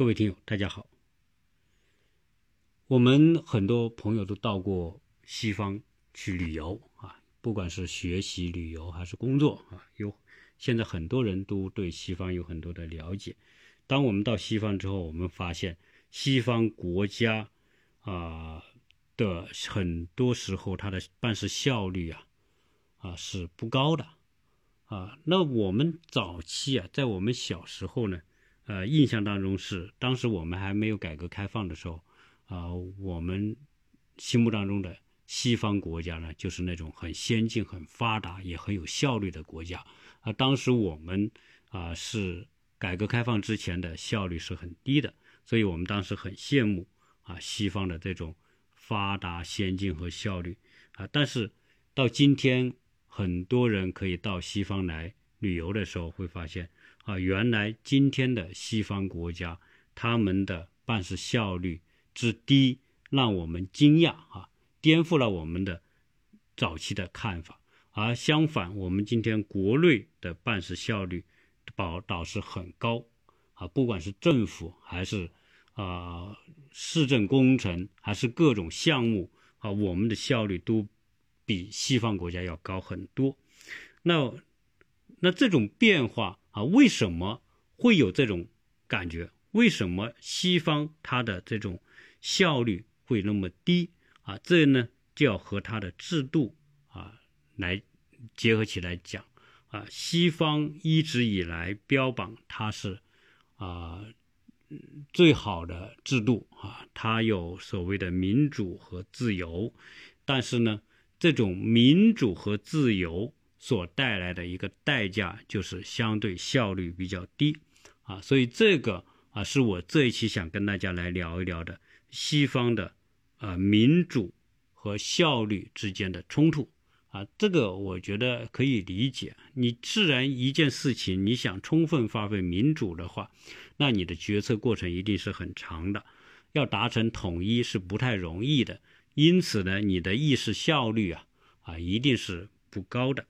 各位听友，大家好。我们很多朋友都到过西方去旅游啊，不管是学习旅游还是工作啊，有现在很多人都对西方有很多的了解。当我们到西方之后，我们发现西方国家啊的很多时候它的办事效率啊啊是不高的啊。那我们早期啊，在我们小时候呢，呃，印象当中是当时我们还没有改革开放的时候。啊，我们心目当中的西方国家呢，就是那种很先进、很发达、也很有效率的国家。啊，当时我们啊是改革开放之前的效率是很低的，所以我们当时很羡慕啊西方的这种发达、先进和效率。啊，但是到今天，很多人可以到西方来旅游的时候，会发现啊，原来今天的西方国家他们的办事效率。之低让我们惊讶啊，颠覆了我们的早期的看法。而相反，我们今天国内的办事效率保倒是很高啊，不管是政府还是啊市政工程，还是各种项目啊，我们的效率都比西方国家要高很多。那那这种变化啊，为什么会有这种感觉？为什么西方它的这种效率会那么低啊？这呢就要和它的制度啊来结合起来讲啊。西方一直以来标榜它是啊最好的制度啊，它有所谓的民主和自由，但是呢，这种民主和自由所带来的一个代价就是相对效率比较低啊，所以这个啊是我这一期想跟大家来聊一聊的。西方的啊民主和效率之间的冲突啊，这个我觉得可以理解。你自然一件事情，你想充分发挥民主的话，那你的决策过程一定是很长的，要达成统一是不太容易的。因此呢，你的议事效率啊啊一定是不高的。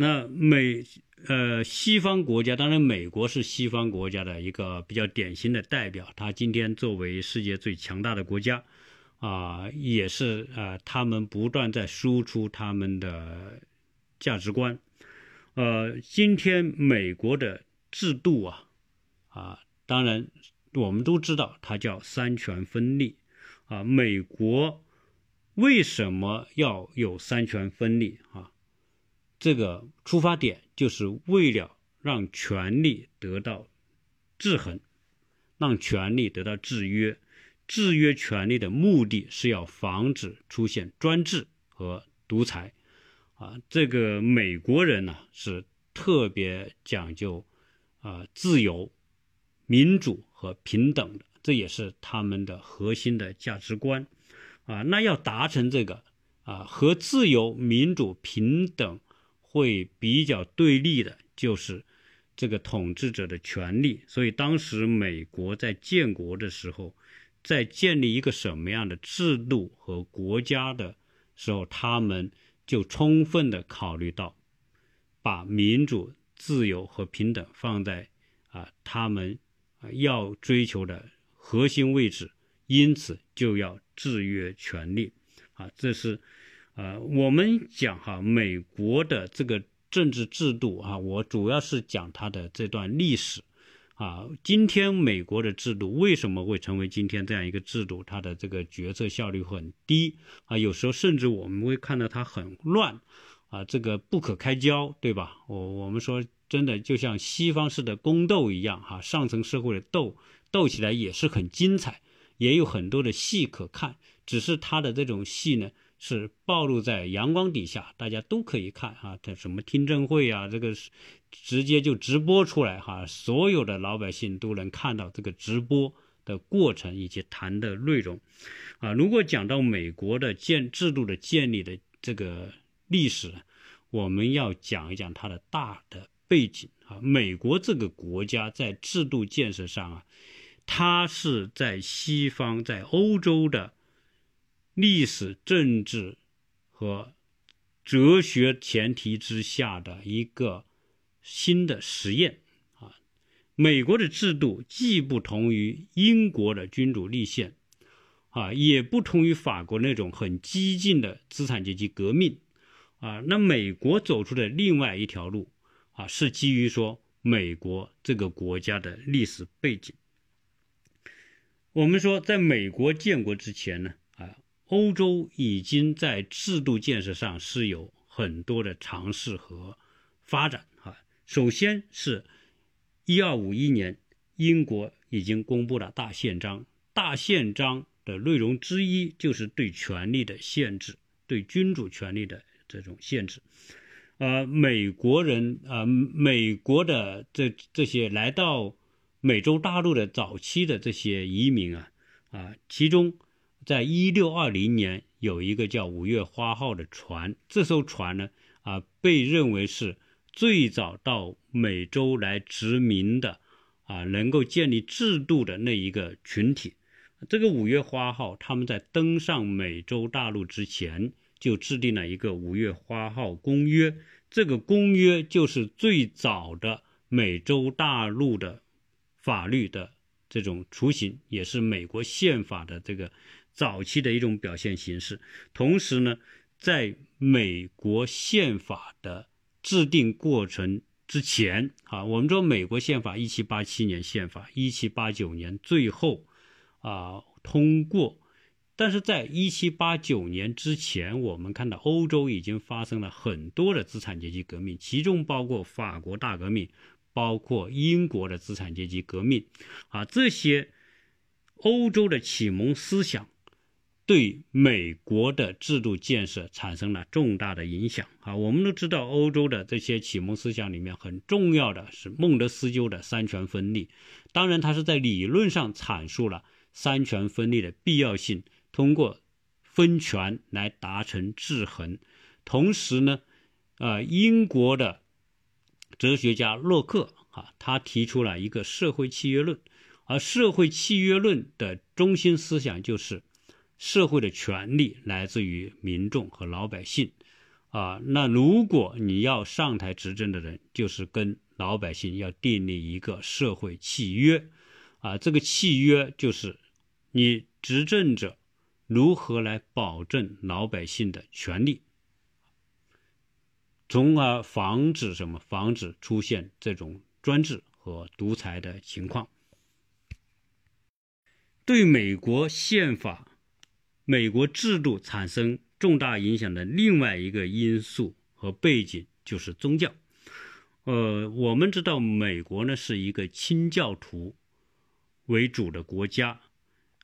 那美呃西方国家，当然美国是西方国家的一个比较典型的代表。它今天作为世界最强大的国家，啊，也是啊，他们不断在输出他们的价值观。呃，今天美国的制度啊，啊，当然我们都知道它叫三权分立啊。美国为什么要有三权分立啊？这个出发点就是为了让权力得到制衡，让权力得到制约。制约权力的目的是要防止出现专制和独裁。啊，这个美国人呢是特别讲究啊自由、民主和平等的，这也是他们的核心的价值观。啊，那要达成这个啊和自由、民主、平等。会比较对立的，就是这个统治者的权利。所以当时美国在建国的时候，在建立一个什么样的制度和国家的时候，他们就充分的考虑到，把民主、自由和平等放在啊他们啊要追求的核心位置，因此就要制约权力啊，这是。呃，我们讲哈，美国的这个政治制度啊，我主要是讲它的这段历史啊。今天美国的制度为什么会成为今天这样一个制度？它的这个决策效率很低啊，有时候甚至我们会看到它很乱啊，这个不可开交，对吧？我我们说真的，就像西方式的宫斗一样哈，上层社会的斗斗起来也是很精彩，也有很多的戏可看，只是它的这种戏呢。是暴露在阳光底下，大家都可以看啊。这什么听证会啊，这个是直接就直播出来哈，所有的老百姓都能看到这个直播的过程以及谈的内容啊。如果讲到美国的建制度的建立的这个历史，我们要讲一讲它的大的背景啊。美国这个国家在制度建设上啊，它是在西方在欧洲的。历史、政治和哲学前提之下的一个新的实验啊，美国的制度既不同于英国的君主立宪，啊，也不同于法国那种很激进的资产阶级革命，啊，那美国走出的另外一条路，啊，是基于说美国这个国家的历史背景。我们说，在美国建国之前呢，欧洲已经在制度建设上是有很多的尝试和发展，啊，首先是。一二五一年，英国已经公布了大宪章。大宪章的内容之一就是对权力的限制，对君主权力的这种限制。呃，美国人啊，美国的这这些来到美洲大陆的早期的这些移民啊啊，其中在一六二零年有一个叫“五月花号”的船，这艘船呢啊，被认为是。最早到美洲来殖民的，啊，能够建立制度的那一个群体，这个五月花号，他们在登上美洲大陆之前就制定了一个五月花号公约，这个公约就是最早的美洲大陆的法律的这种雏形，也是美国宪法的这个早期的一种表现形式。同时呢，在美国宪法的制定过程之前，啊，我们说美国宪法一七八七年宪法，一七八九年最后啊通过，但是在一七八九年之前，我们看到欧洲已经发生了很多的资产阶级革命，其中包括法国大革命，包括英国的资产阶级革命，啊，这些欧洲的启蒙思想。对美国的制度建设产生了重大的影响啊！我们都知道，欧洲的这些启蒙思想里面很重要的是孟德斯鸠的三权分立。当然，他是在理论上阐述了三权分立的必要性，通过分权来达成制衡。同时呢，啊，英国的哲学家洛克啊，他提出了一个社会契约论，而社会契约论的中心思想就是。社会的权利来自于民众和老百姓，啊，那如果你要上台执政的人，就是跟老百姓要订立一个社会契约，啊，这个契约就是你执政者如何来保证老百姓的权利，从而防止什么？防止出现这种专制和独裁的情况。对美国宪法。美国制度产生重大影响的另外一个因素和背景就是宗教。呃，我们知道美国呢是一个清教徒为主的国家，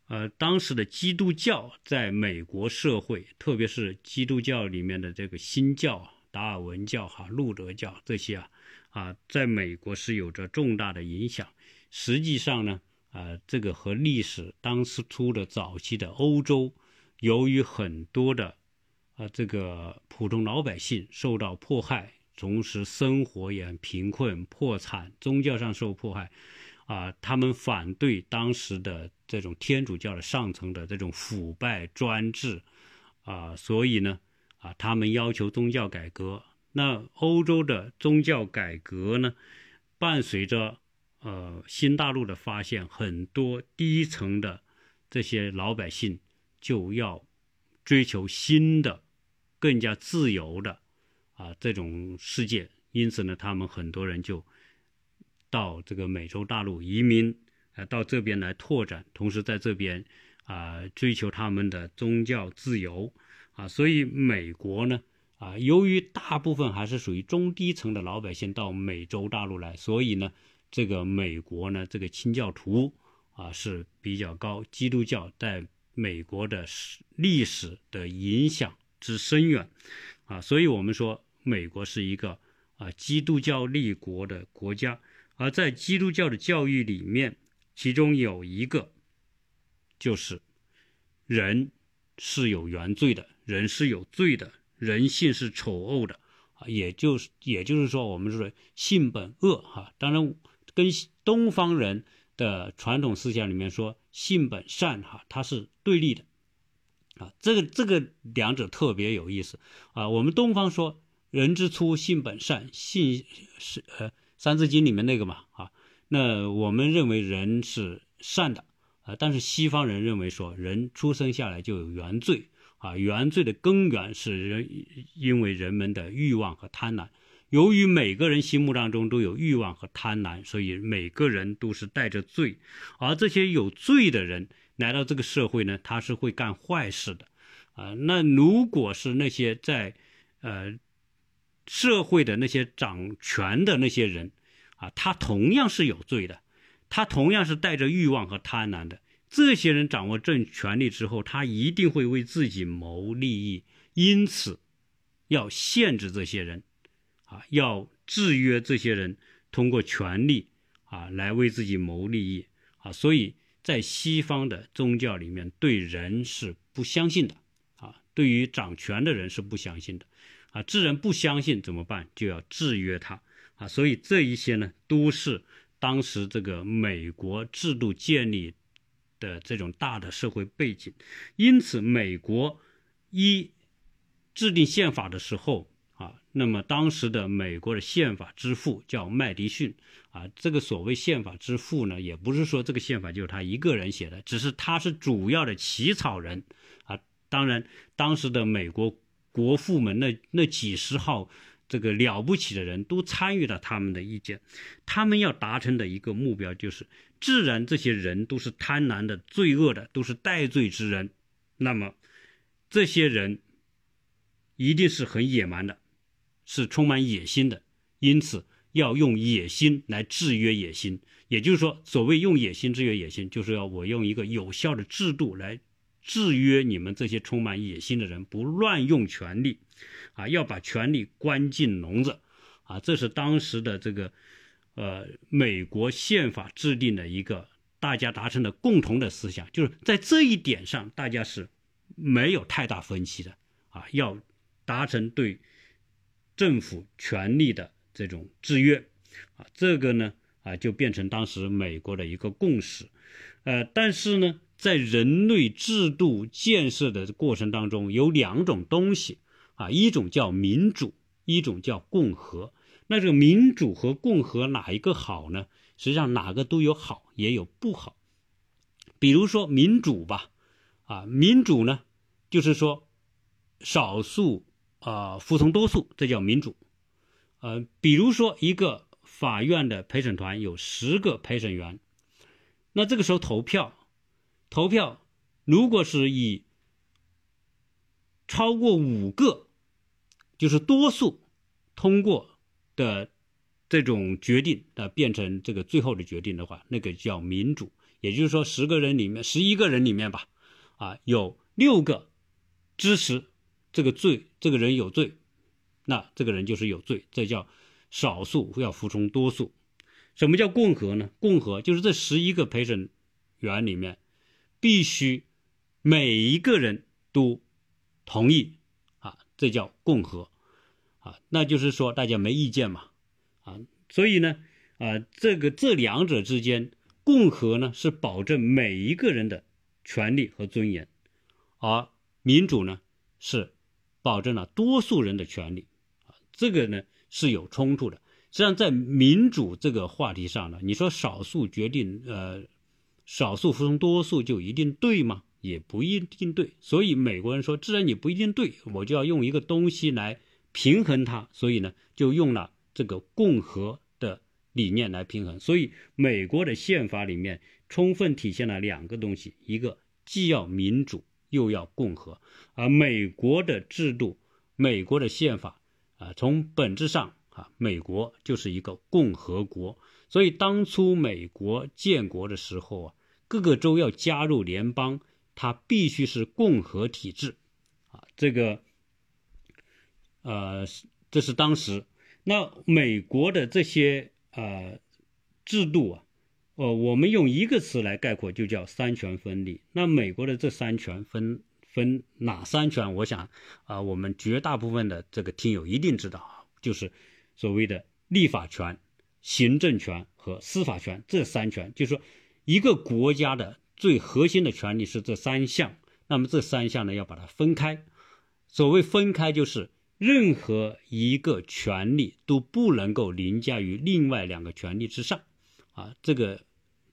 呃，当时的基督教在美国社会，特别是基督教里面的这个新教，达尔文教、哈路德教这些啊，啊，在美国是有着重大的影响。实际上呢，啊，这个和历史当初的早期的欧洲。由于很多的啊，这个普通老百姓受到迫害，同时生活也很贫困、破产，宗教上受迫害，啊，他们反对当时的这种天主教的上层的这种腐败专制，啊，所以呢，啊，他们要求宗教改革。那欧洲的宗教改革呢，伴随着呃新大陆的发现，很多低层的这些老百姓。就要追求新的、更加自由的啊这种世界，因此呢，他们很多人就到这个美洲大陆移民，啊，到这边来拓展，同时在这边啊追求他们的宗教自由啊。所以美国呢啊，由于大部分还是属于中低层的老百姓到美洲大陆来，所以呢，这个美国呢这个清教徒啊是比较高，基督教在。美国的史历史的影响之深远，啊，所以我们说美国是一个啊基督教立国的国家，而在基督教的教育里面，其中有一个就是人是有原罪的，人是有罪的，人性是丑恶的，啊，也就是也就是说，我们说性本恶，哈，当然跟东方人。的传统思想里面说性本善哈，它是对立的，啊，这个这个两者特别有意思啊。我们东方说人之初性本善，性是呃《三字经》里面那个嘛啊，那我们认为人是善的啊，但是西方人认为说人出生下来就有原罪啊，原罪的根源是人因为人们的欲望和贪婪。由于每个人心目当中都有欲望和贪婪，所以每个人都是带着罪。而这些有罪的人来到这个社会呢，他是会干坏事的啊。那如果是那些在呃社会的那些掌权的那些人啊，他同样是有罪的，他同样是带着欲望和贪婪的。这些人掌握政权力之后，他一定会为自己谋利益，因此要限制这些人。啊，要制约这些人，通过权力啊来为自己谋利益啊，所以在西方的宗教里面，对人是不相信的啊，对于掌权的人是不相信的啊。智人不相信怎么办？就要制约他啊。所以这一些呢，都是当时这个美国制度建立的这种大的社会背景。因此，美国一制定宪法的时候。啊那么当时的美国的宪法之父叫麦迪逊啊，这个所谓宪法之父呢，也不是说这个宪法就是他一个人写的，只是他是主要的起草人啊。当然，当时的美国国父们那那几十号这个了不起的人都参与了他们的意见，他们要达成的一个目标就是，自然这些人都是贪婪的、罪恶的，都是戴罪之人，那么这些人一定是很野蛮的。是充满野心的，因此要用野心来制约野心。也就是说，所谓用野心制约野心，就是要我用一个有效的制度来制约你们这些充满野心的人，不乱用权力，啊，要把权力关进笼子，啊，这是当时的这个，呃，美国宪法制定的一个大家达成的共同的思想，就是在这一点上大家是没有太大分歧的，啊，要达成对。政府权力的这种制约，啊，这个呢，啊，就变成当时美国的一个共识，呃，但是呢，在人类制度建设的过程当中，有两种东西，啊，一种叫民主，一种叫共和。那这个民主和共和哪一个好呢？实际上哪个都有好，也有不好。比如说民主吧，啊，民主呢，就是说少数。啊，服从多数，这叫民主。呃，比如说一个法院的陪审团有十个陪审员，那这个时候投票，投票如果是以超过五个，就是多数通过的这种决定啊，变成这个最后的决定的话，那个叫民主。也就是说，十个人里面，十一个人里面吧，啊，有六个支持。这个罪，这个人有罪，那这个人就是有罪，这叫少数要服从多数。什么叫共和呢？共和就是这十一个陪审员里面，必须每一个人都同意啊，这叫共和啊，那就是说大家没意见嘛啊，所以呢啊，这个这两者之间，共和呢是保证每一个人的权利和尊严，而民主呢是。保证了多数人的权利，啊，这个呢是有冲突的。实际上，在民主这个话题上呢，你说少数决定，呃，少数服从多数就一定对吗？也不一定对。所以美国人说，既然你不一定对，我就要用一个东西来平衡它。所以呢，就用了这个共和的理念来平衡。所以美国的宪法里面充分体现了两个东西：一个既要民主。又要共和，而美国的制度、美国的宪法啊，从本质上啊，美国就是一个共和国。所以当初美国建国的时候啊，各个州要加入联邦，它必须是共和体制啊。这个，呃，这是当时那美国的这些呃制度啊。哦，我们用一个词来概括，就叫三权分立。那美国的这三权分分哪三权？我想啊，我们绝大部分的这个听友一定知道啊，就是所谓的立法权、行政权和司法权这三权。就是说，一个国家的最核心的权利是这三项。那么这三项呢，要把它分开。所谓分开，就是任何一个权利都不能够凌驾于另外两个权利之上。啊，这个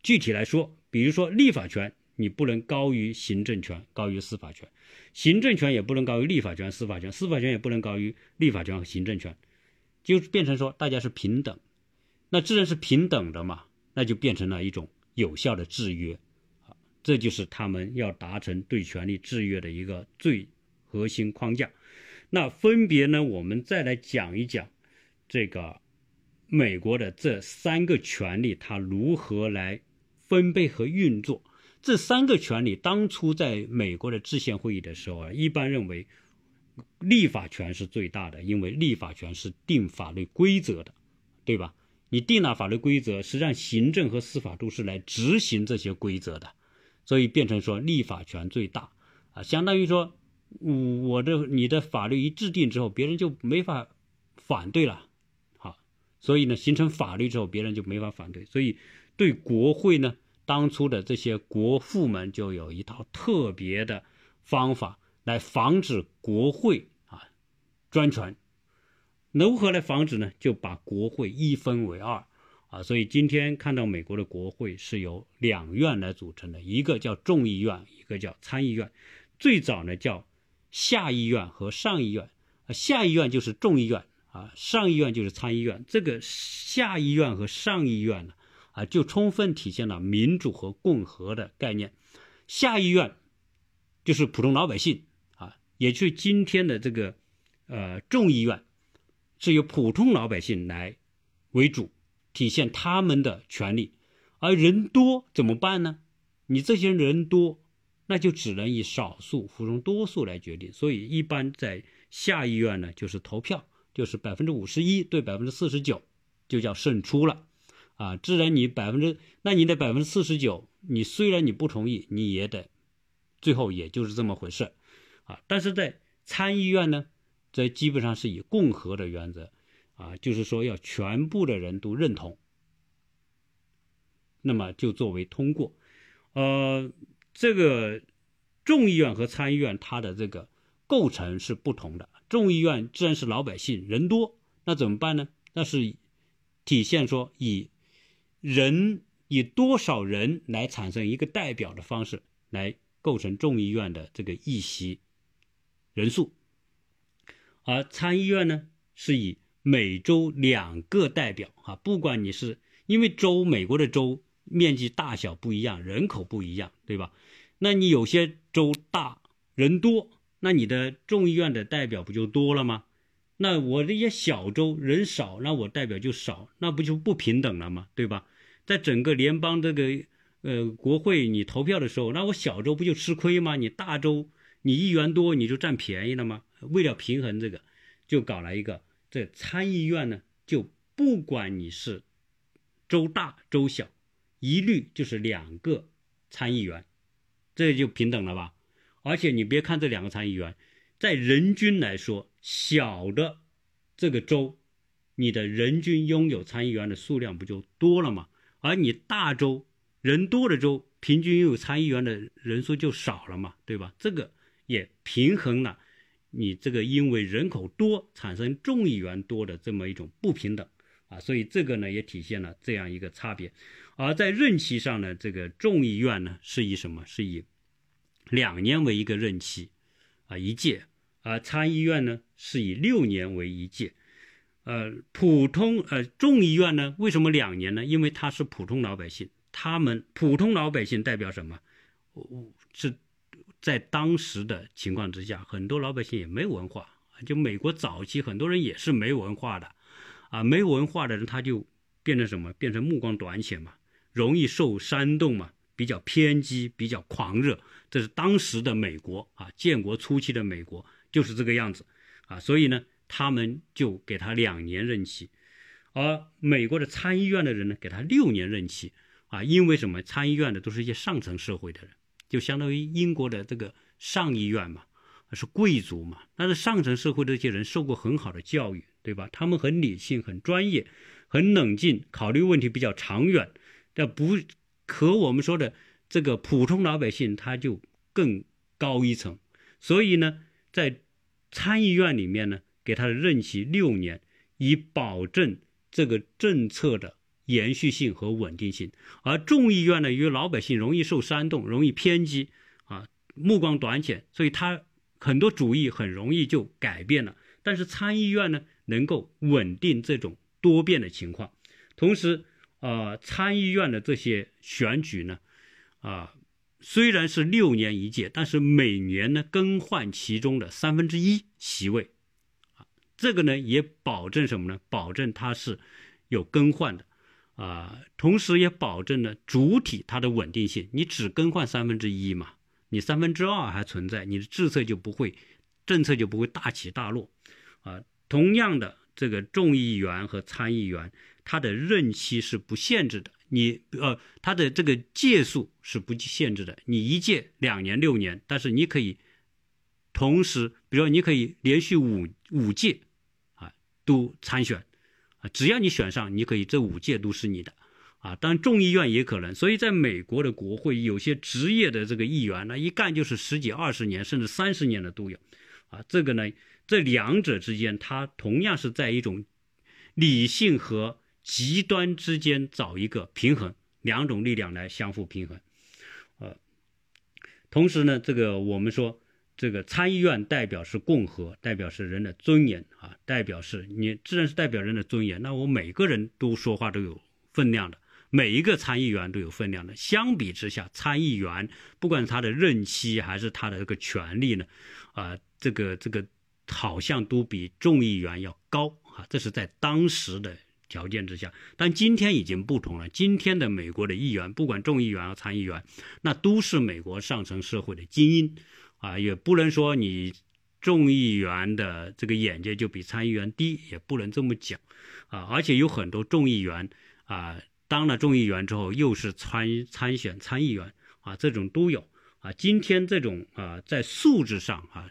具体来说，比如说立法权，你不能高于行政权，高于司法权；行政权也不能高于立法权、司法权，司法权也不能高于立法权和行政权，就变成说大家是平等。那既然是平等的嘛，那就变成了一种有效的制约，啊，这就是他们要达成对权力制约的一个最核心框架。那分别呢，我们再来讲一讲这个美国的这三个权利，它如何来分配和运作。这三个权利当初在美国的制宪会议的时候啊，一般认为立法权是最大的，因为立法权是定法律规则的，对吧？你定了法律规则，实际上行政和司法都是来执行这些规则的，所以变成说立法权最大啊，相当于说，我的你的法律一制定之后，别人就没法反对了，所以呢，形成法律之后，别人就没法反对，所以对国会呢，当初的这些国父们就有一套特别的方法来防止国会啊专权。如何来防止呢？就把国会一分为二，啊，所以今天看到美国的国会是由两院来组成的，一个叫众议院，一个叫参议院。最早呢叫下议院和上议院，啊，下议院就是众议院，啊，上议院就是参议院。这个下议院和上议院呢，啊，就充分体现了民主和共和的概念。下议院就是普通老百姓，啊，也就是今天的这个呃众议院。是由普通老百姓来为主，体现他们的权利，而人多怎么办呢？你这些人多，那就只能以少数服从多数来决定。所以，一般在下议院呢，就是投票，就是百分之五十一对百分之四十九，就叫胜出了。啊，自然你百分之，那你的百分之四十九，你虽然你不同意，你也得最后也就是这么回事。啊，但是在参议院呢？这基本上是以共和的原则，啊，就是说要全部的人都认同，那么就作为通过。呃，这个众议院和参议院它的这个构成是不同的。众议院自然是老百姓人多，那怎么办呢？那是体现说以人以多少人来产生一个代表的方式来构成众议院的这个议席人数。而参议院呢，是以每州两个代表啊，不管你是因为州，美国的州面积大小不一样，人口不一样，对吧？那你有些州大人多，那你的众议院的代表不就多了吗？那我这些小州人少，那我代表就少，那不就不平等了吗？对吧？在整个联邦这个呃国会你投票的时候，那我小州不就吃亏吗？你大州你议员多，你就占便宜了吗？为了平衡这个，就搞了一个这参议院呢，就不管你是州大州小，一律就是两个参议员，这就平等了吧？而且你别看这两个参议员，在人均来说，小的这个州，你的人均拥有参议员的数量不就多了吗？而你大州人多的州，平均拥有参议员的人数就少了嘛，对吧？这个也平衡了。你这个因为人口多产生众议员多的这么一种不平等啊，所以这个呢也体现了这样一个差别。而在任期上呢，这个众议院呢是以什么？是以两年为一个任期啊一届，而参议院呢是以六年为一届。呃，普通呃众议院呢为什么两年呢？因为他是普通老百姓，他们普通老百姓代表什么？是。在当时的情况之下，很多老百姓也没文化。就美国早期很多人也是没文化的，啊，没文化的人他就变成什么？变成目光短浅嘛，容易受煽动嘛，比较偏激，比较狂热。这是当时的美国啊，建国初期的美国就是这个样子啊。所以呢，他们就给他两年任期，而美国的参议院的人呢，给他六年任期啊。因为什么？参议院的都是一些上层社会的人。就相当于英国的这个上议院嘛，是贵族嘛，但是上层社会的这些人受过很好的教育，对吧？他们很理性、很专业、很冷静，考虑问题比较长远。但不和我们说的这个普通老百姓他就更高一层。所以呢，在参议院里面呢，给他的任期六年，以保证这个政策的延续性和稳定性。而众议院呢，由于老百姓容易受煽动，容易偏激啊，目光短浅，所以他很多主意很容易就改变了。但是参议院呢，能够稳定这种多变的情况。同时，呃，参议院的这些选举呢，啊，虽然是六年一届，但是每年呢更换其中的三分之一席位，啊，这个呢也保证什么呢？保证它是有更换的，啊，同时也保证了主体它的稳定性。你只更换三分之一嘛，你三分之二还存在，你的政策就不会，政策就不会大起大落，啊，同样的，这个众议员和参议员。它的任期是不限制的，你呃，它的这个届数是不限制的，你一届两年六年，但是你可以同时，比如说你可以连续五五届啊都参选啊，只要你选上，你可以这五届都是你的啊。当然众议院也可能，所以在美国的国会有些职业的这个议员，那一干就是十几二十年甚至三十年的都有啊。这个呢，这两者之间，它同样是在一种理性和极端之间找一个平衡，两种力量来相互平衡，呃，同时呢，这个我们说，这个参议院代表是共和，代表是人的尊严啊，代表是你自然是代表人的尊严。那我每个人都说话都有分量的，每一个参议员都有分量的。相比之下，参议员不管他的任期还是他的这个权利呢，啊，这个这个好像都比众议员要高啊，这是在当时的。条件之下，但今天已经不同了。今天的美国的议员，不管众议员和参议员，那都是美国上层社会的精英，啊，也不能说你众议员的这个眼界就比参议员低，也不能这么讲，啊，而且有很多众议员啊，当了众议员之后又是参参选参议员，啊，这种都有，啊，今天这种啊，在素质上啊，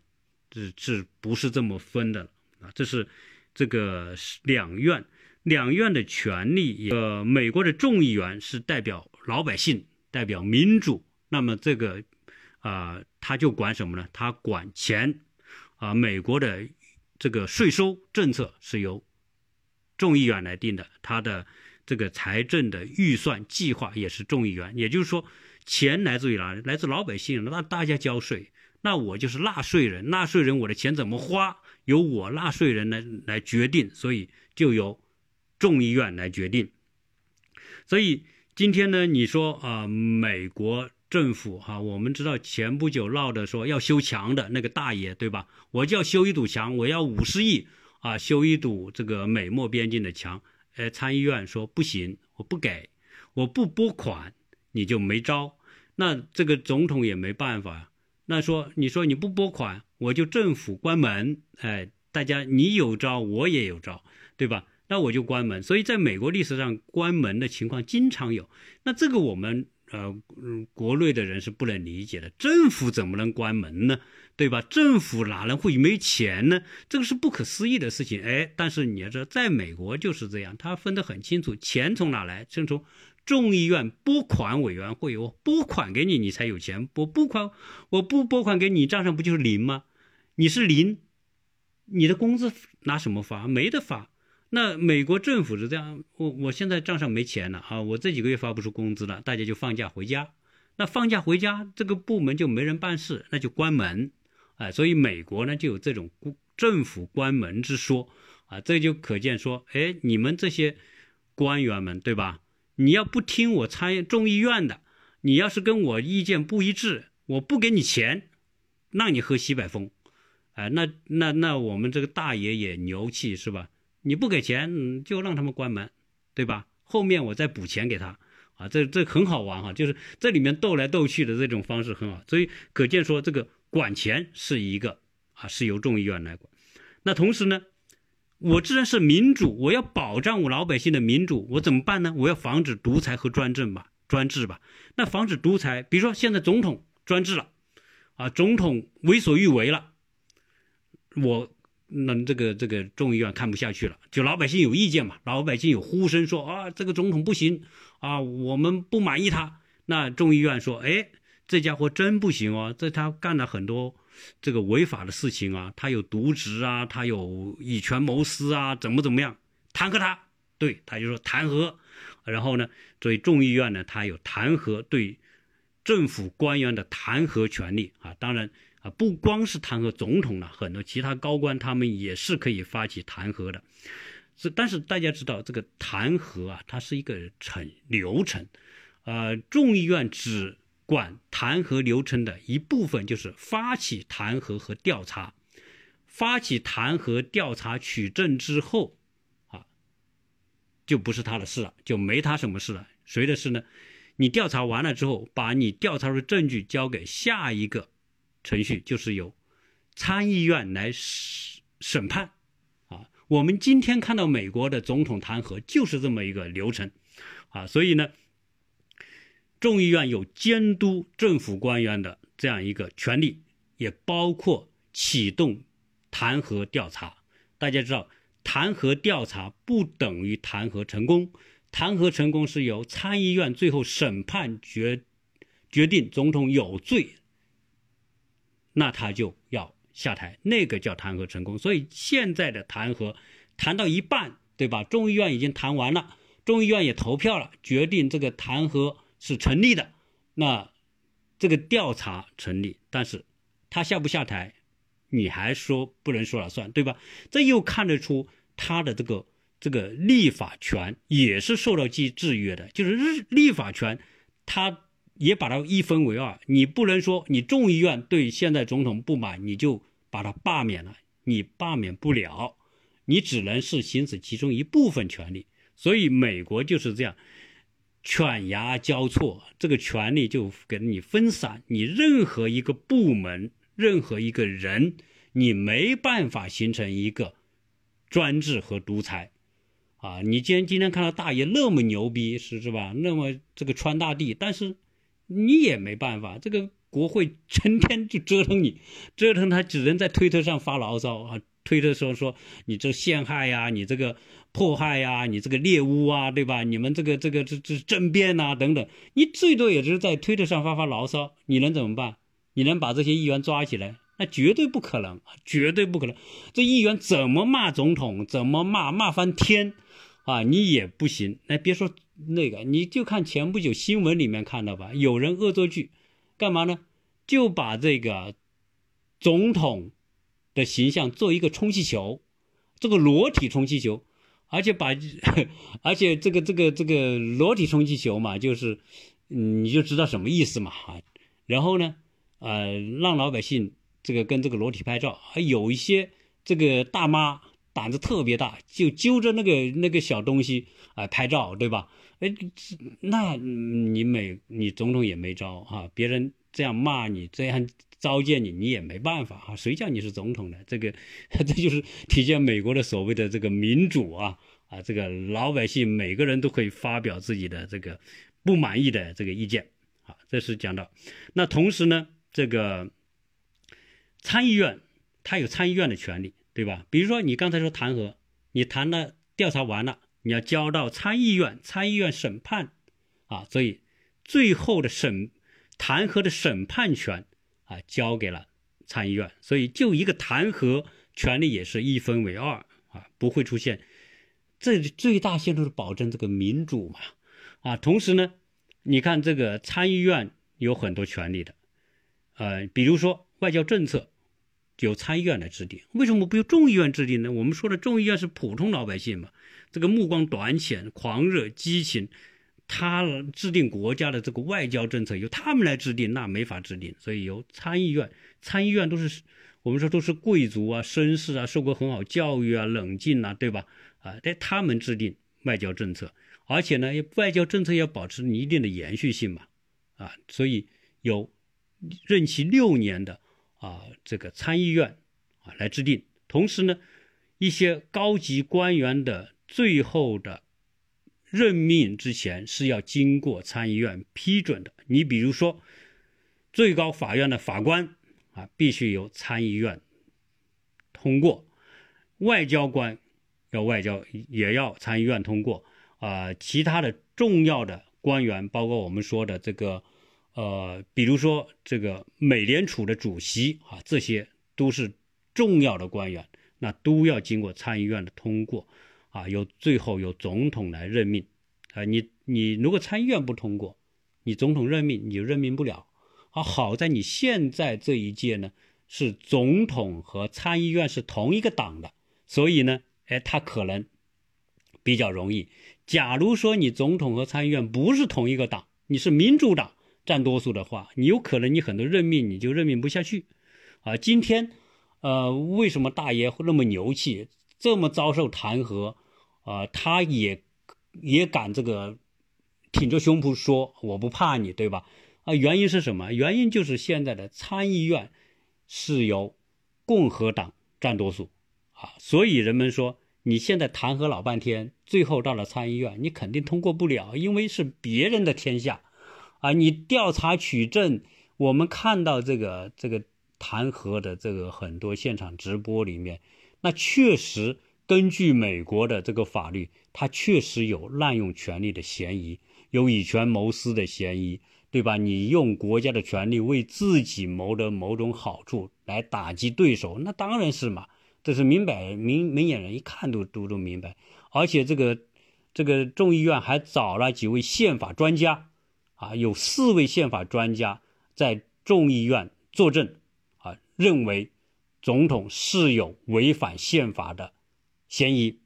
这这不是这么分的，啊，这是这个两院。两院的权利，呃，美国的众议员是代表老百姓，代表民主。那么这个，啊，他就管什么呢？他管钱，啊，美国的这个税收政策是由众议员来定的，他的这个财政的预算计划也是众议员。也就是说，钱来自于哪里？来自老百姓，那大家交税，那我就是纳税人，纳税人我的钱怎么花，由我纳税人来来决定，所以就由。众议院来决定，所以今天呢，你说啊，美国政府哈，我们知道前不久闹的说要修墙的那个大爷，对吧？我就要修一堵墙，我要五十亿啊，修一堵这个美墨边境的墙。哎，参议院说不行，我不给，我不拨款，你就没招。那这个总统也没办法。那说你说你不拨款，我就政府关门。哎，大家你有招，我也有招，对吧？那我就关门，所以在美国历史上关门的情况经常有。那这个我们呃国内的人是不能理解的，政府怎么能关门呢？对吧？政府哪能会没钱呢？这个是不可思议的事情。哎，但是你要知道，在美国就是这样，他分得很清楚，钱从哪来？先从众议院拨款委员会，我拨款给你，你才有钱。我拨款，我不拨款给你，账上不就是零吗？你是零，你的工资拿什么发？没得发。那美国政府是这样，我我现在账上没钱了啊，我这几个月发不出工资了，大家就放假回家。那放假回家，这个部门就没人办事，那就关门，啊，所以美国呢就有这种政府关门之说，啊，这就可见说，哎，你们这些官员们，对吧？你要不听我参众议院的，你要是跟我意见不一致，我不给你钱，让你喝西北风，哎，那那那我们这个大爷也牛气是吧？你不给钱，嗯就让他们关门，对吧？后面我再补钱给他，啊，这这很好玩哈，就是这里面斗来斗去的这种方式很好，所以可见说这个管钱是一个啊，是由众议院来管。那同时呢，我既然是民主，我要保障我老百姓的民主，我怎么办呢？我要防止独裁和专政吧，专制吧。那防止独裁，比如说现在总统专制了，啊，总统为所欲为了，我。那这个这个众议院看不下去了，就老百姓有意见嘛，老百姓有呼声说啊，这个总统不行啊，我们不满意他。那众议院说，哎，这家伙真不行哦，这他干了很多这个违法的事情啊，他有渎职啊，他有以权谋私啊，怎么怎么样，弹劾他。对，他就说弹劾然后呢，所以众议院呢，他有弹劾对政府官员的弹劾权利啊。当然啊，不光是弹劾总统了，很多其他高官他们也是可以发起弹劾的。是，但是大家知道这个弹劾啊，它是一个程流程，呃，众议院只管弹劾流程的一部分，就是发起弹劾和调查。发起弹劾调查取证之后，啊，就不是他的事了，就没他什么事了。谁的事呢？你调查完了之后，把你调查的证据交给下一个程序，就是由参议院来审审判。啊，我们今天看到美国的总统弹劾就是这么一个流程，啊，所以呢，众议院有监督政府官员的这样一个权利，也包括启动。弹劾调查，大家知道，弹劾调查不等于弹劾成功。弹劾成功是由参议院最后审判决决定总统有罪，那他就要下台，那个叫弹劾成功。所以现在的弹劾谈到一半，对吧？众议院已经谈完了，众议院也投票了，决定这个弹劾是成立的，那这个调查成立，但是他下不下台？你还说不能说了算，对吧？这又看得出他的这个这个立法权也是受到制制约的，就是日立法权，他也把它一分为二。你不能说你众议院对现在总统不满，你就把他罢免了，你罢免不了，你只能是行使其中一部分权利。所以美国就是这样，犬牙交错，这个权利就给你分散，你任何一个部门。任何一个人，你没办法形成一个专制和独裁，啊！你今天今天看到大爷那么牛逼，是是吧？那么这个川大帝，但是你也没办法，这个国会成天就折腾你，折腾他只能在推特上发牢骚啊！推特说说你这陷害呀，你这个迫害呀，你这个猎巫啊，对吧？你们这个这个这这政变呐等等，你最多也就是在推特上发发牢骚，你能怎么办？你能把这些议员抓起来？那绝对不可能，绝对不可能。这议员怎么骂总统，怎么骂骂翻天，啊，你也不行。那别说那个，你就看前不久新闻里面看到吧，有人恶作剧，干嘛呢？就把这个总统的形象做一个充气球，这个裸体充气球，而且把，而且这个这个这个裸体充气球嘛，就是你就知道什么意思嘛，啊，然后呢？呃，让老百姓这个跟这个裸体拍照，还有一些这个大妈胆子特别大，就揪着那个那个小东西啊拍照，对吧？哎，那你没你总统也没招啊，别人这样骂你，这样糟践你，你也没办法啊。谁叫你是总统的？这个 这就是体现美国的所谓的这个民主啊啊，这个老百姓每个人都可以发表自己的这个不满意的这个意见啊，这是讲到。那同时呢？这个参议院，他有参议院的权利，对吧？比如说你刚才说弹劾，你谈了调查完了，你要交到参议院，参议院审判，啊，所以最后的审弹劾的审判权啊，交给了参议院，所以就一个弹劾权利也是一分为二啊，不会出现，这最大限度的保证这个民主嘛，啊，同时呢，你看这个参议院有很多权利的。呃，比如说外交政策，由参议院来制定，为什么不由众议院制定呢？我们说的众议院是普通老百姓嘛，这个目光短浅、狂热、激情，他制定国家的这个外交政策由他们来制定，那没法制定，所以由参议院，参议院都是我们说都是贵族啊、绅士啊，受过很好教育啊、冷静啊，对吧？啊，在他们制定外交政策，而且呢，外交政策要保持一定的延续性嘛，啊，所以由。任期六年的啊，这个参议院啊来制定。同时呢，一些高级官员的最后的任命之前是要经过参议院批准的。你比如说，最高法院的法官啊，必须由参议院通过；外交官要外交也要参议院通过啊。其他的重要的官员，包括我们说的这个。呃，比如说这个美联储的主席啊，这些都是重要的官员，那都要经过参议院的通过，啊，由最后由总统来任命，啊，你你如果参议院不通过，你总统任命你就任命不了。啊，好在你现在这一届呢，是总统和参议院是同一个党的，所以呢，哎，他可能比较容易。假如说你总统和参议院不是同一个党，你是民主党占多数的话，你有可能你很多任命你就任命不下去。啊，今天，呃，为什么大爷会那么牛气，这么遭受弹劾，啊，他也也敢这个挺着胸脯说我不怕你，对吧？啊，原因是什么？原因就是现在的参议院是由共和党占多数啊，所以人们说你现在弹劾老半天，最后到了参议院，你肯定通过不了，因为是别人的天下啊。你调查取证，我们看到这个这个弹劾的这个很多现场直播里面，那确实根据美国的这个法律，他确实有滥用权力的嫌疑，有以权谋私的嫌疑。对吧？你用国家的权力为自己谋得某种好处来打击对手，那当然是嘛，这是明摆明明眼人一看都都都明白。而且这个这个众议院还找了几位宪法专家，啊，有四位宪法专家在众议院作证，啊，认为总统是有违反宪法的嫌疑，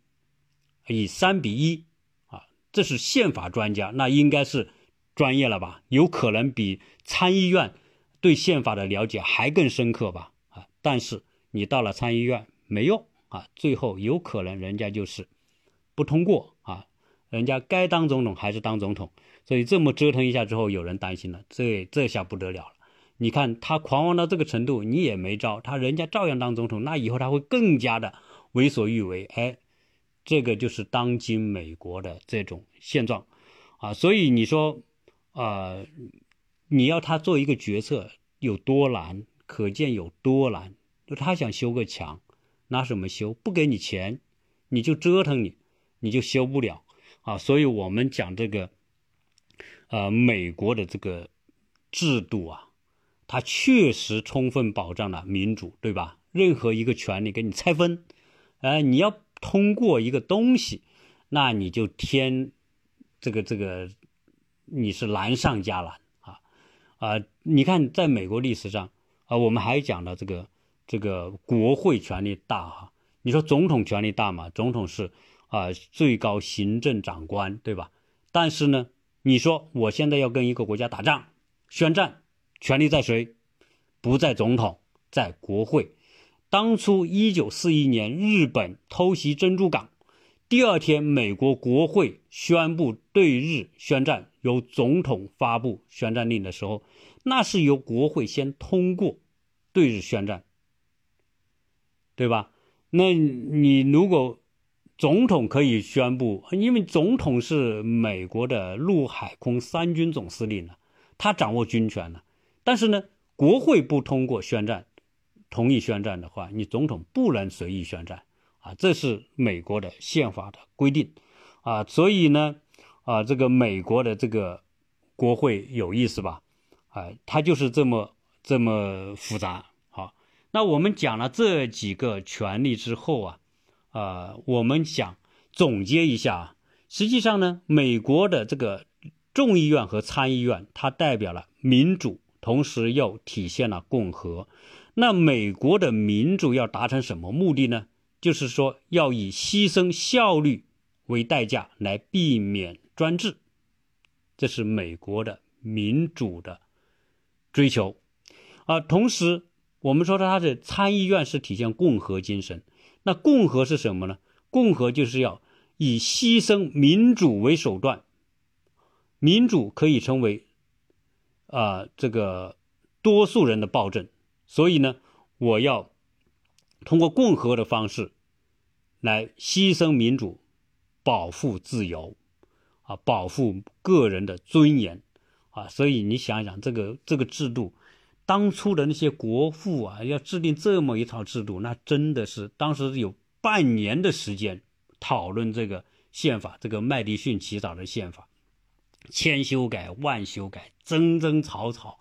以三比一，啊，这是宪法专家，那应该是。专业了吧？有可能比参议院对宪法的了解还更深刻吧？啊！但是你到了参议院没用啊，最后有可能人家就是不通过啊，人家该当总统还是当总统。所以这么折腾一下之后，有人担心了，这这下不得了了。你看他狂妄到这个程度，你也没招，他人家照样当总统，那以后他会更加的为所欲为。哎，这个就是当今美国的这种现状啊！所以你说。啊，你要他做一个决策有多难，可见有多难。就他想修个墙，拿什么修？不给你钱，你就折腾你，你就修不了啊。所以我们讲这个，呃，美国的这个制度啊，它确实充分保障了民主，对吧？任何一个权利给你拆分，呃，你要通过一个东西，那你就添这个这个。你是难上加难啊啊！你看，在美国历史上啊，我们还讲到这个这个国会权力大哈。你说总统权力大嘛？总统是啊最高行政长官，对吧？但是呢，你说我现在要跟一个国家打仗，宣战，权力在谁？不在总统，在国会。当初一九四一年日本偷袭珍珠港，第二天美国国会宣布对日宣战。由总统发布宣战令的时候，那是由国会先通过对日宣战，对吧？那你如果总统可以宣布，因为总统是美国的陆海空三军总司令呢，他掌握军权呢。但是呢，国会不通过宣战，同意宣战的话，你总统不能随意宣战啊，这是美国的宪法的规定啊，所以呢。啊，这个美国的这个国会有意思吧？哎，它就是这么这么复杂。好，那我们讲了这几个权利之后啊，啊，我们想总结一下，实际上呢，美国的这个众议院和参议院，它代表了民主，同时又体现了共和。那美国的民主要达成什么目的呢？就是说，要以牺牲效率为代价来避免。专制，这是美国的民主的追求啊。同时，我们说它的参议院是体现共和精神。那共和是什么呢？共和就是要以牺牲民主为手段，民主可以成为啊这个多数人的暴政。所以呢，我要通过共和的方式来牺牲民主，保护自由。啊，保护个人的尊严，啊，所以你想想这个这个制度，当初的那些国父啊，要制定这么一套制度，那真的是当时有半年的时间讨论这个宪法，这个麦迪逊起草的宪法，千修改万修改，争争吵吵，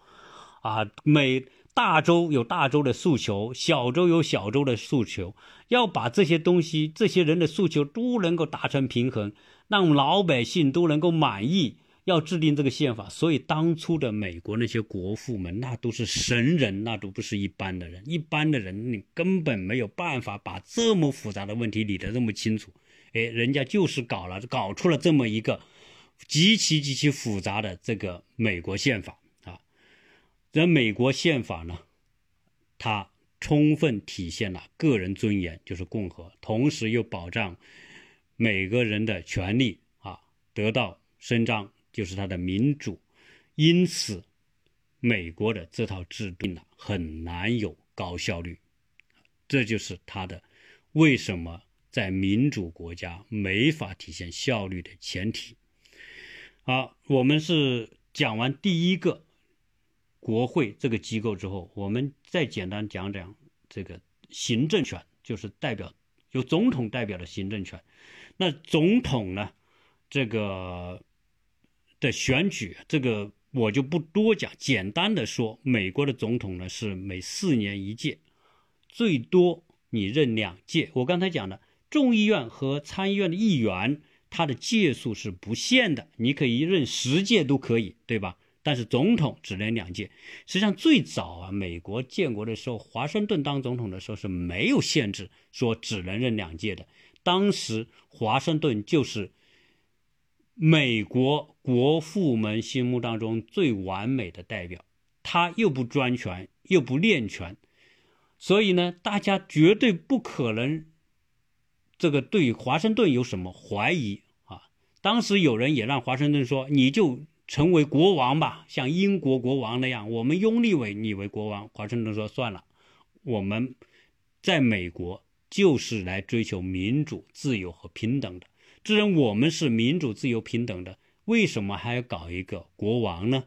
啊，每大州有大州的诉求，小州有小州的诉求，要把这些东西、这些人的诉求都能够达成平衡。让老百姓都能够满意，要制定这个宪法。所以当初的美国那些国父们，那都是神人，那都不是一般的人。一般的人你根本没有办法把这么复杂的问题理得这么清楚。哎，人家就是搞了，搞出了这么一个极其极其复杂的这个美国宪法啊。这美国宪法呢，它充分体现了个人尊严，就是共和，同时又保障每个人的权利啊得到伸张，就是它的民主。因此，美国的这套制度呢，很难有高效率，这就是它的为什么。在民主国家没法体现效率的前提。好，我们是讲完第一个国会这个机构之后，我们再简单讲讲这个行政权，就是代表由总统代表的行政权。那总统呢，这个的选举，这个我就不多讲，简单的说，美国的总统呢是每四年一届，最多你任两届。我刚才讲的。众议院和参议院的议员，他的届数是不限的，你可以一任十届都可以，对吧？但是总统只能两届。实际上，最早啊，美国建国的时候，华盛顿当总统的时候是没有限制，说只能任两届的。当时华盛顿就是美国国父们心目当中最完美的代表，他又不专权，又不练权，所以呢，大家绝对不可能。这个对华盛顿有什么怀疑？当时有人也让华盛顿说：“你就成为国王吧，像英国国王那样，我们拥立为你为国王。”华盛顿说：“算了，我们在美国就是来追求民主、自由和平等的。既然我们是民主、自由、平等的，为什么还要搞一个国王呢？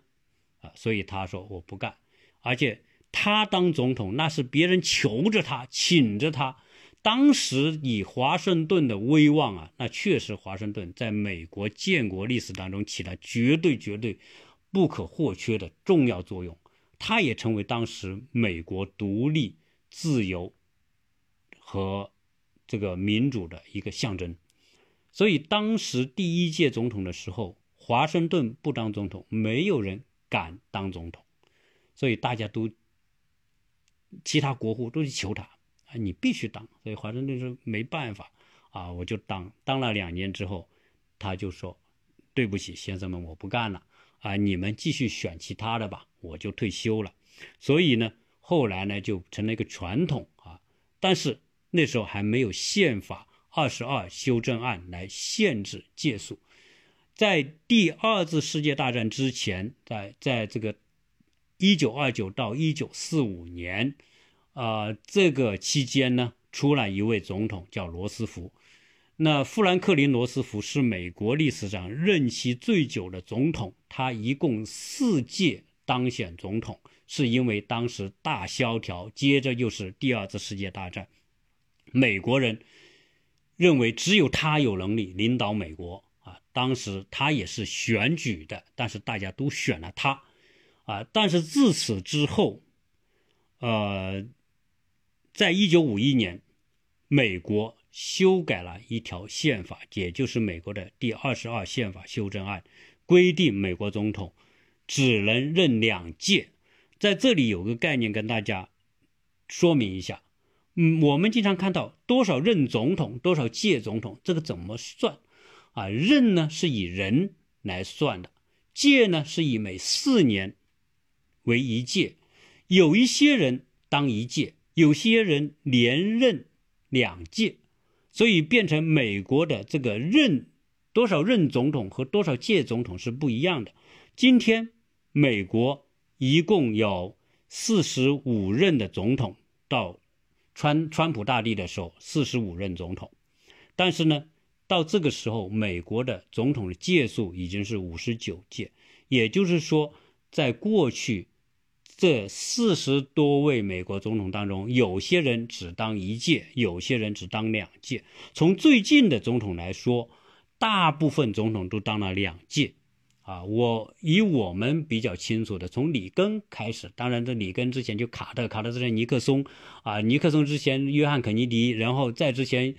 啊，所以他说我不干。而且他当总统，那是别人求着他，请着他。”当时以华盛顿的威望啊，那确实华盛顿在美国建国历史当中起了绝对绝对不可或缺的重要作用。他也成为当时美国独立、自由和这个民主的一个象征。所以当时第一届总统的时候，华盛顿不当总统，没有人敢当总统，所以大家都其他国父都去求他。你必须当，所以华盛顿说没办法，啊，我就当。当了两年之后，他就说：“对不起，先生们，我不干了，啊，你们继续选其他的吧，我就退休了。”所以呢，后来呢就成了一个传统啊。但是那时候还没有宪法二十二修正案来限制借宿。在第二次世界大战之前，在在这个一九二九到一九四五年。啊，这个期间呢，出了一位总统叫罗斯福。那富兰克林·罗斯福是美国历史上任期最久的总统，他一共四届当选总统，是因为当时大萧条，接着又是第二次世界大战，美国人认为只有他有能力领导美国啊。当时他也是选举的，但是大家都选了他啊。但是自此之后，呃。在一九五一年，美国修改了一条宪法，也就是美国的第二十二宪法修正案，规定美国总统只能任两届。在这里有个概念跟大家说明一下，嗯，我们经常看到多少任总统，多少届总统，这个怎么算？啊，任呢是以人来算的，届呢是以每四年为一届，有一些人当一届。有些人连任两届，所以变成美国的这个任多少任总统和多少届总统是不一样的。今天美国一共有四十五任的总统，到川川普大帝的时候四十五任总统，但是呢，到这个时候美国的总统的届数已经是五十九届，也就是说，在过去。这四十多位美国总统当中，有些人只当一届，有些人只当两届。从最近的总统来说，大部分总统都当了两届。啊，我以我们比较清楚的，从里根开始，当然这里根之前就卡特，卡特之前尼克松，啊，尼克松之前约翰肯尼迪，然后再之前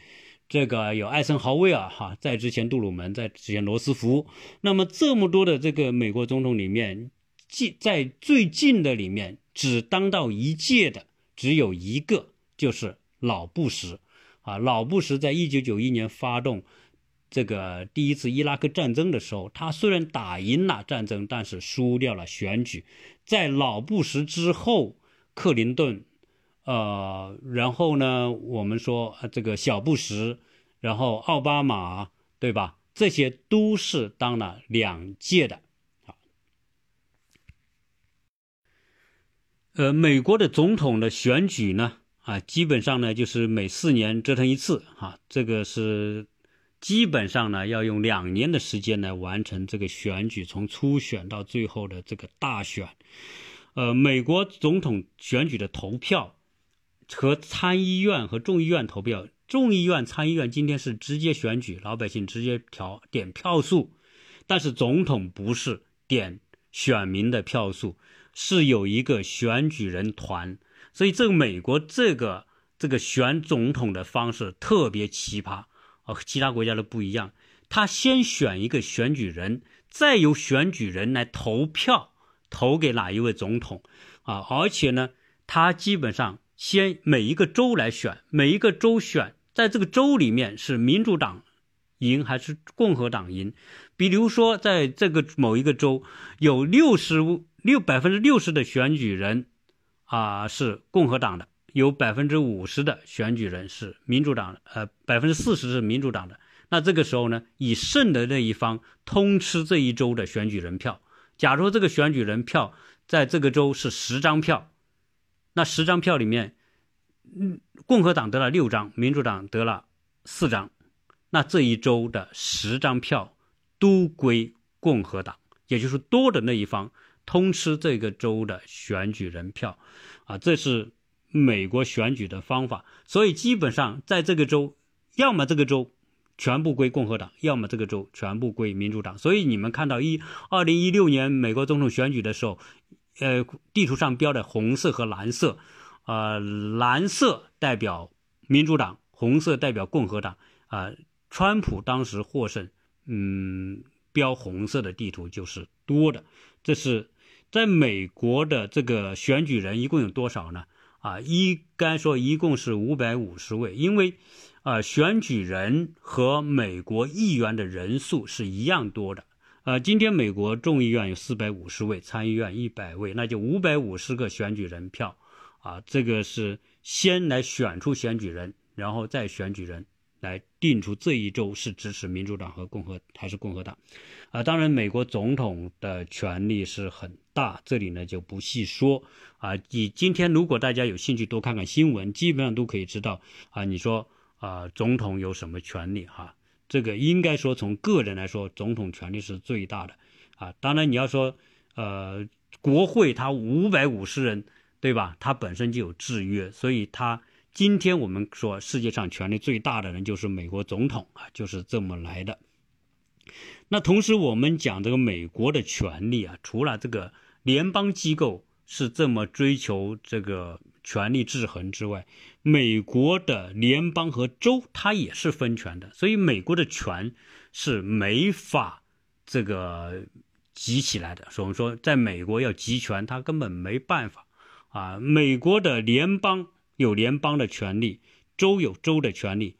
这个有艾森豪威尔哈，在之前杜鲁门，在之前罗斯福，那么这么多的这个美国总统里面，近在最近的里面只当到一届的只有一个，就是老布什，啊，老布什在一九九一年发动这个第一次伊拉克战争的时候，他虽然打赢了战争，但是输掉了选举。在老布什之后，克林顿。呃，然后呢，我们说这个小布什，然后奥巴马，对吧？这些都是当了两届的呃，美国的总统的选举呢，啊，基本上呢就是每四年折腾一次啊，这个是基本上呢要用两年的时间来完成这个选举，从初选到最后的这个大选。呃，美国总统选举的投票。和参议院和众议院投票，众议院、参议院今天是直接选举，老百姓直接调点票数，但是总统不是点选民的票数，是有一个选举人团，所以这个美国这个这个选总统的方式特别奇葩啊，和其他国家的不一样，他先选一个选举人，再由选举人来投票投给哪一位总统啊，而且呢，他基本上。先每一个州来选，每一个州选，在这个州里面是民主党赢还是共和党赢？比如说，在这个某一个州有六十六百分之六十的选举人啊是共和党的，有百分之五十的选举人是民主党，呃，百分之四十是民主党的。那这个时候呢，以胜的那一方通吃这一州的选举人票。假如这个选举人票在这个州是十张票。那十张票里面，嗯，共和党得了六张，民主党得了四张，那这一周的十张票都归共和党，也就是多的那一方通吃这个州的选举人票，啊，这是美国选举的方法。所以基本上在这个州，要么这个州全部归共和党，要么这个州全部归民主党。所以你们看到一二零一六年美国总统选举的时候。呃，地图上标的红色和蓝色，呃，蓝色代表民主党，红色代表共和党。啊，川普当时获胜，嗯，标红色的地图就是多的。这是在美国的这个选举人一共有多少呢？啊，应该说一共是五百五十位，因为啊，选举人和美国议员的人数是一样多的。呃，今天美国众议院有四百五十位，参议院一百位，那就五百五十个选举人票，啊，这个是先来选出选举人，然后再选举人来定出这一周是支持民主党和共和还是共和党，啊，当然美国总统的权力是很大，这里呢就不细说，啊，你今天如果大家有兴趣多看看新闻，基本上都可以知道，啊，你说啊，总统有什么权利哈？这个应该说，从个人来说，总统权力是最大的，啊，当然你要说，呃，国会他五百五十人，对吧？他本身就有制约，所以他今天我们说世界上权力最大的人就是美国总统啊，就是这么来的。那同时我们讲这个美国的权力啊，除了这个联邦机构是这么追求这个。权力制衡之外，美国的联邦和州它也是分权的，所以美国的权是没法这个集起来的。所以我们说，在美国要集权，它根本没办法啊。美国的联邦有联邦的权利，州有州的权利，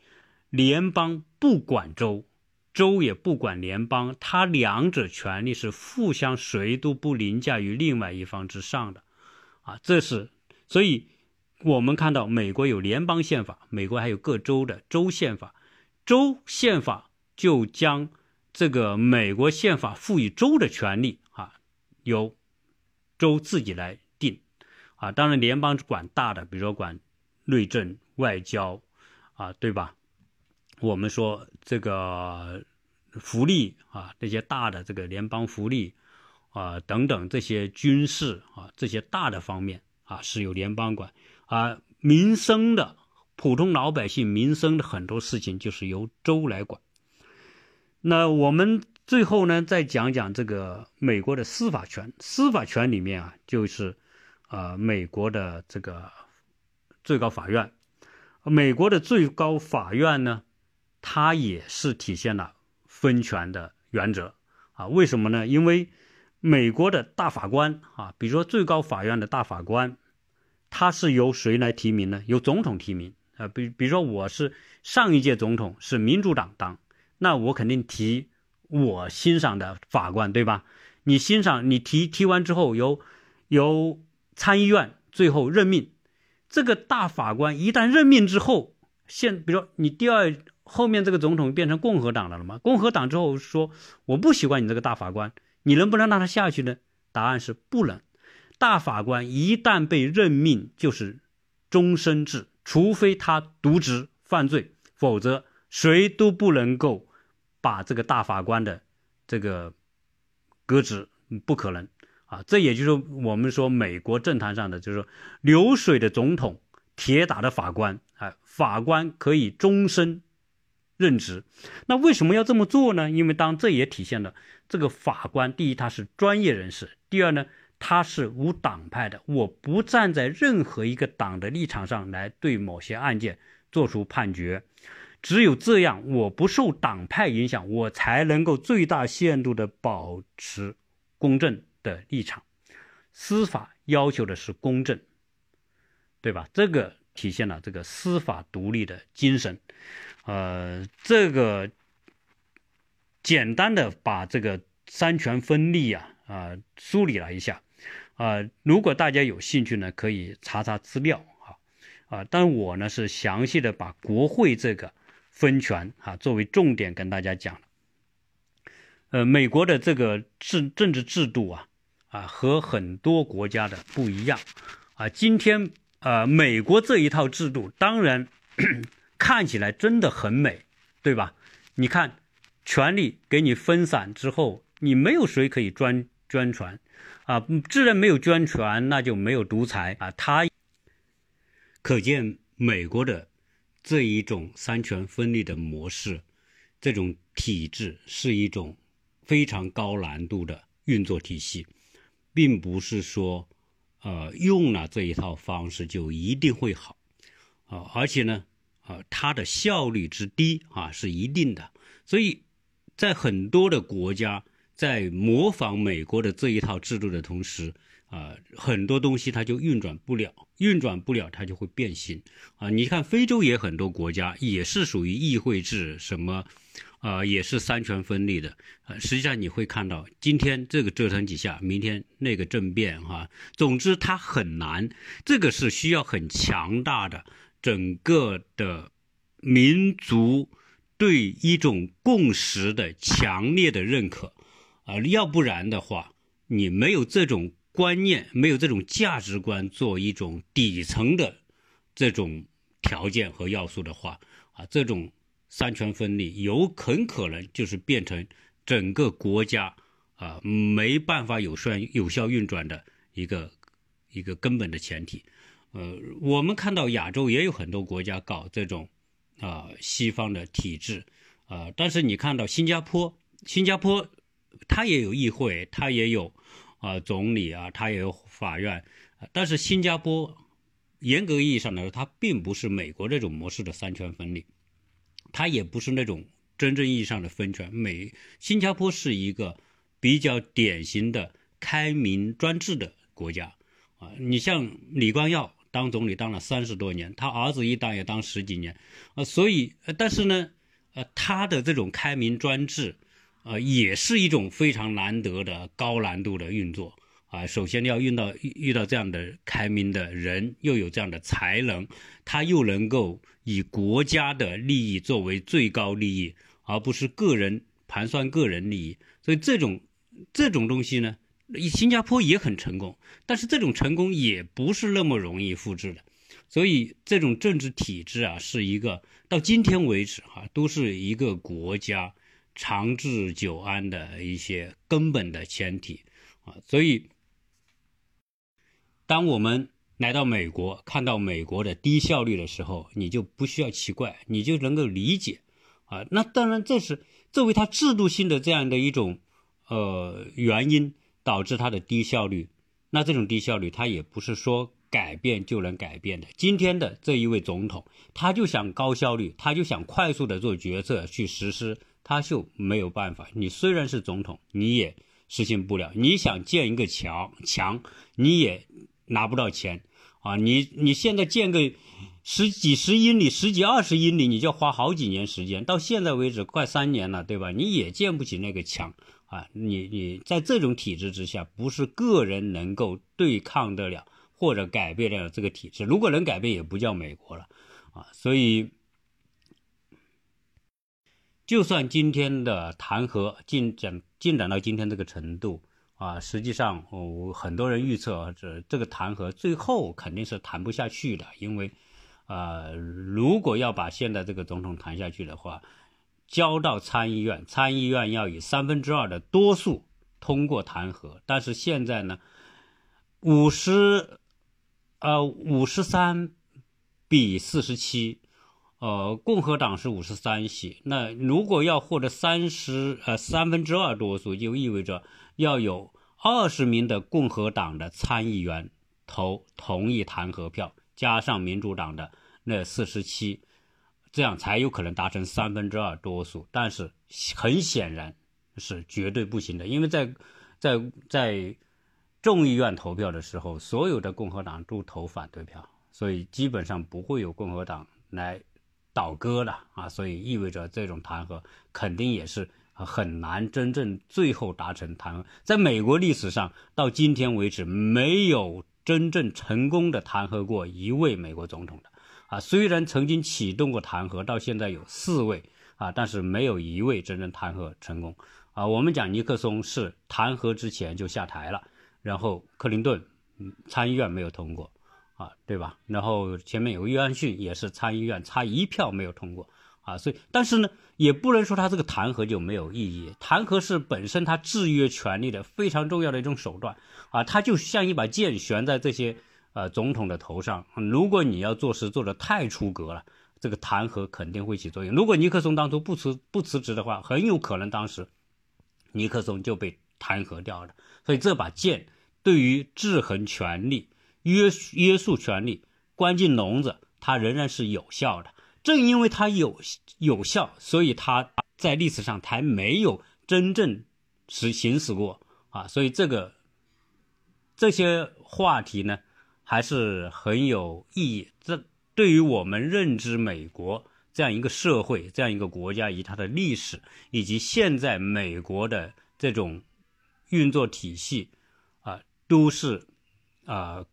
联邦不管州，州也不管联邦，它两者权利是互相谁都不凌驾于另外一方之上的啊。这是所以。我们看到，美国有联邦宪法，美国还有各州的州宪法，州宪法就将这个美国宪法赋予州的权利啊，由州自己来定啊。当然，联邦管大的，比如说管内政、外交啊，对吧？我们说这个福利啊，这些大的这个联邦福利啊等等这些军事啊这些大的方面啊，是由联邦管。啊，民生的普通老百姓民生的很多事情就是由州来管。那我们最后呢，再讲讲这个美国的司法权。司法权里面啊，就是啊，美国的这个最高法院。美国的最高法院呢，它也是体现了分权的原则啊。为什么呢？因为美国的大法官啊，比如说最高法院的大法官，他是由谁来提名呢？由总统提名啊。比比如说我是上一届总统是民主党当，那我肯定提我欣赏的法官，对吧？你欣赏你提提完之后，由由参议院最后任命。这个大法官一旦任命之后，现比如说你第二后面这个总统变成共和党的了吗？共和党之后说我不喜欢你这个大法官，你能不能让他下去呢？答案是不能。大法官一旦被任命就是终身制，除非他渎职犯罪，否则谁都不能够把这个大法官的这个革职，不可能。啊，这也就是我们说美国政坛上的，就是说流水的总统，铁打的法官啊，法官可以终身任职。那为什么要这么做呢？因为当这也体现了这个法官，第一他是专业人士，第二呢他是无党派的，我不站在任何一个党的立场上来对某些案件做出判决，只有这样，我不受党派影响，我才能够最大限度的保持公正。的立场，司法要求的是公正，对吧？这个体现了这个司法独立的精神。呃，这个简单的把这个三权分立啊啊梳理了一下啊。如果大家有兴趣呢，可以查查资料啊啊。但我呢是详细的把国会这个分权啊作为重点跟大家讲呃，美国的这个政政治制度啊。啊，和很多国家的不一样，啊，今天呃，美国这一套制度当然 看起来真的很美，对吧？你看，权力给你分散之后，你没有谁可以专专权，啊，自然没有专权，那就没有独裁啊。他可见美国的这一种三权分立的模式，这种体制是一种非常高难度的运作体系。并不是说，呃，用了这一套方式就一定会好，啊，而且呢，啊，它的效率之低啊是一定的。所以，在很多的国家在模仿美国的这一套制度的同时，啊，很多东西它就运转不了，运转不了它就会变形。啊，你看非洲也很多国家也是属于议会制，什么？啊，也是三权分立的。呃，实际上你会看到，今天这个折腾几下，明天那个政变，哈。总之，它很难。这个是需要很强大的整个的民族对一种共识的强烈的认可，啊，要不然的话，你没有这种观念，没有这种价值观做一种底层的这种条件和要素的话，啊，这种。三权分立有很可能就是变成整个国家啊没办法有算有效运转的一个一个根本的前提。呃，我们看到亚洲也有很多国家搞这种啊西方的体制啊，但是你看到新加坡，新加坡它也有议会，它也有啊总理啊，它也有法院，但是新加坡严格意义上来说，它并不是美国这种模式的三权分立。它也不是那种真正意义上的分权。美新加坡是一个比较典型的开明专制的国家啊。你像李光耀当总理当了三十多年，他儿子一当也当十几年啊。所以，但是呢，呃，他的这种开明专制，呃，也是一种非常难得的高难度的运作啊。首先要遇到遇到这样的开明的人，又有这样的才能，他又能够。以国家的利益作为最高利益，而不是个人盘算个人利益。所以这种这种东西呢，新加坡也很成功，但是这种成功也不是那么容易复制的。所以这种政治体制啊，是一个到今天为止哈，都是一个国家长治久安的一些根本的前提啊。所以，当我们来到美国，看到美国的低效率的时候，你就不需要奇怪，你就能够理解，啊，那当然这是作为它制度性的这样的一种呃原因导致它的低效率。那这种低效率，它也不是说改变就能改变的。今天的这一位总统，他就想高效率，他就想快速的做决策去实施，他就没有办法。你虽然是总统，你也实行不了。你想建一个桥墙，你也拿不到钱啊！你你现在建个十几十英里、十几二十英里，你就要花好几年时间。到现在为止，快三年了，对吧？你也建不起那个墙啊！你你在这种体制之下，不是个人能够对抗得了。或者改变了这个体制，如果能改变，也不叫美国了，啊，所以，就算今天的弹劾进展进展到今天这个程度，啊，实际上，哦，很多人预测这这个弹劾最后肯定是谈不下去的，因为，呃，如果要把现在这个总统谈下去的话，交到参议院，参议院要以三分之二的多数通过弹劾，但是现在呢，五十。呃，五十三比四十七，呃，共和党是五十三席。那如果要获得三十呃三分之二多数，就意味着要有二十名的共和党的参议员投同意弹劾票，加上民主党的那四十七，这样才有可能达成三分之二多数。但是很显然是绝对不行的，因为在在在。众议院投票的时候，所有的共和党都投反对票，所以基本上不会有共和党来倒戈的啊，所以意味着这种弹劾肯定也是很难真正最后达成弹劾。在美国历史上，到今天为止没有真正成功的弹劾过一位美国总统的啊，虽然曾经启动过弹劾，到现在有四位啊，但是没有一位真正弹劾成功啊。我们讲尼克松是弹劾之前就下台了。然后克林顿，参议院没有通过，啊，对吧？然后前面有个约翰逊，也是参议院差一票没有通过，啊，所以但是呢，也不能说他这个弹劾就没有意义。弹劾是本身它制约权力的非常重要的一种手段，啊，它就像一把剑悬在这些呃总统的头上。如果你要做事做得太出格了，这个弹劾肯定会起作用。如果尼克松当初不辞不辞职的话，很有可能当时尼克松就被弹劾掉了。所以这把剑。对于制衡权力、约约束权力、关进笼子，它仍然是有效的。正因为它有有效，所以它在历史上才没有真正实行使过啊。所以这个这些话题呢，还是很有意义。这对于我们认知美国这样一个社会、这样一个国家以及它的历史，以及现在美国的这种运作体系。啊都是，啊，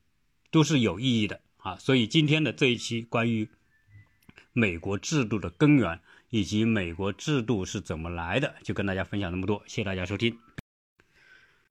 都是有意义的啊！所以今天的这一期关于美国制度的根源以及美国制度是怎么来的，就跟大家分享那么多。谢谢大家收听。